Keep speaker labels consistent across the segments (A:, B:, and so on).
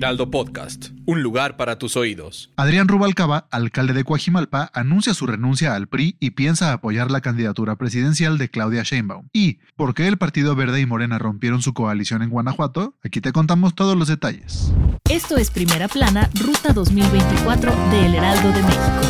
A: Heraldo Podcast, un lugar para tus oídos.
B: Adrián Rubalcaba, alcalde de Coajimalpa, anuncia su renuncia al PRI y piensa apoyar la candidatura presidencial de Claudia Sheinbaum. ¿Y por qué el Partido Verde y Morena rompieron su coalición en Guanajuato? Aquí te contamos todos los detalles.
C: Esto es Primera Plana, Ruta 2024 de El Heraldo de México.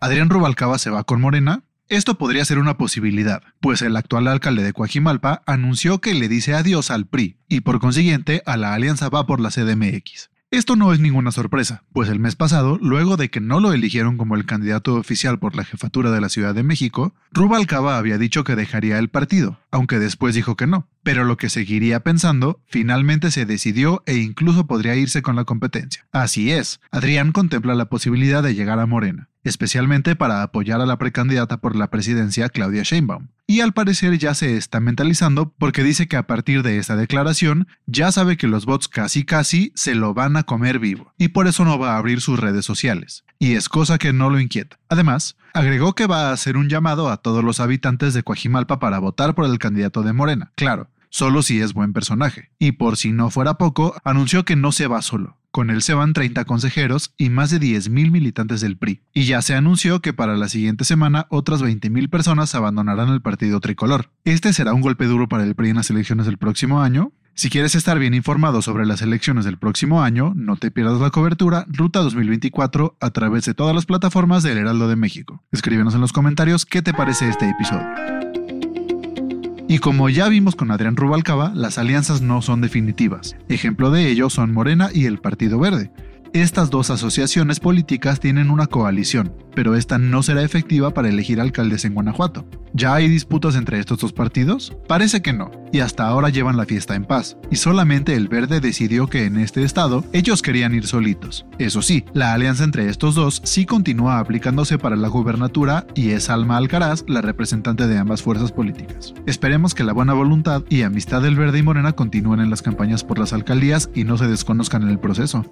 B: Adrián Rubalcaba se va con Morena, esto podría ser una posibilidad, pues el actual alcalde de Coajimalpa anunció que le dice adiós al PRI y por consiguiente a la alianza va por la CDMX. Esto no es ninguna sorpresa, pues el mes pasado, luego de que no lo eligieron como el candidato oficial por la jefatura de la Ciudad de México, Rubalcaba había dicho que dejaría el partido, aunque después dijo que no. Pero lo que seguiría pensando, finalmente se decidió e incluso podría irse con la competencia. Así es, Adrián contempla la posibilidad de llegar a Morena especialmente para apoyar a la precandidata por la presidencia Claudia Sheinbaum. Y al parecer ya se está mentalizando porque dice que a partir de esta declaración ya sabe que los bots casi casi se lo van a comer vivo y por eso no va a abrir sus redes sociales. Y es cosa que no lo inquieta. Además, agregó que va a hacer un llamado a todos los habitantes de Coajimalpa para votar por el candidato de Morena. Claro, solo si es buen personaje. Y por si no fuera poco, anunció que no se va solo. Con él se van 30 consejeros y más de 10.000 militantes del PRI. Y ya se anunció que para la siguiente semana otras 20.000 personas abandonarán el partido tricolor. Este será un golpe duro para el PRI en las elecciones del próximo año, si quieres estar bien informado sobre las elecciones del próximo año, no te pierdas la cobertura Ruta 2024 a través de todas las plataformas del Heraldo de México. Escríbenos en los comentarios qué te parece este episodio. Y como ya vimos con Adrián Rubalcaba, las alianzas no son definitivas. Ejemplo de ello son Morena y el Partido Verde. Estas dos asociaciones políticas tienen una coalición, pero esta no será efectiva para elegir alcaldes en Guanajuato. ¿Ya hay disputas entre estos dos partidos? Parece que no, y hasta ahora llevan la fiesta en paz, y solamente el verde decidió que en este estado ellos querían ir solitos. Eso sí, la alianza entre estos dos sí continúa aplicándose para la gubernatura y es Alma Alcaraz la representante de ambas fuerzas políticas. Esperemos que la buena voluntad y amistad del verde y morena continúen en las campañas por las alcaldías y no se desconozcan en el proceso.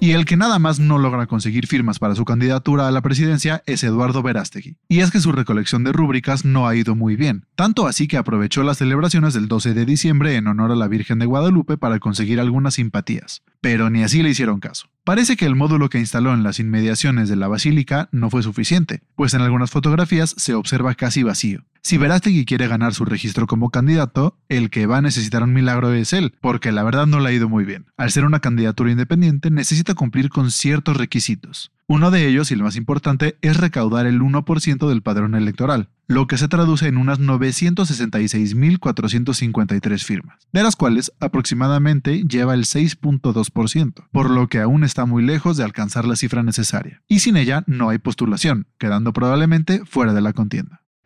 B: Y el que nada más no logra conseguir firmas para su candidatura a la presidencia es Eduardo Verástegui. Y es que su recolección de rúbricas no ha ido muy bien, tanto así que aprovechó las celebraciones del 12 de diciembre en honor a la Virgen de Guadalupe para conseguir algunas simpatías. Pero ni así le hicieron caso. Parece que el módulo que instaló en las inmediaciones de la basílica no fue suficiente, pues en algunas fotografías se observa casi vacío. Si Verástegui quiere ganar su registro como candidato, el que va a necesitar un milagro es él, porque la verdad no le ha ido muy bien. Al ser una candidatura independiente, necesita cumplir con ciertos requisitos. Uno de ellos, y el más importante, es recaudar el 1% del padrón electoral, lo que se traduce en unas 966.453 firmas, de las cuales aproximadamente lleva el 6.2%, por lo que aún está muy lejos de alcanzar la cifra necesaria. Y sin ella no hay postulación, quedando probablemente fuera de la contienda.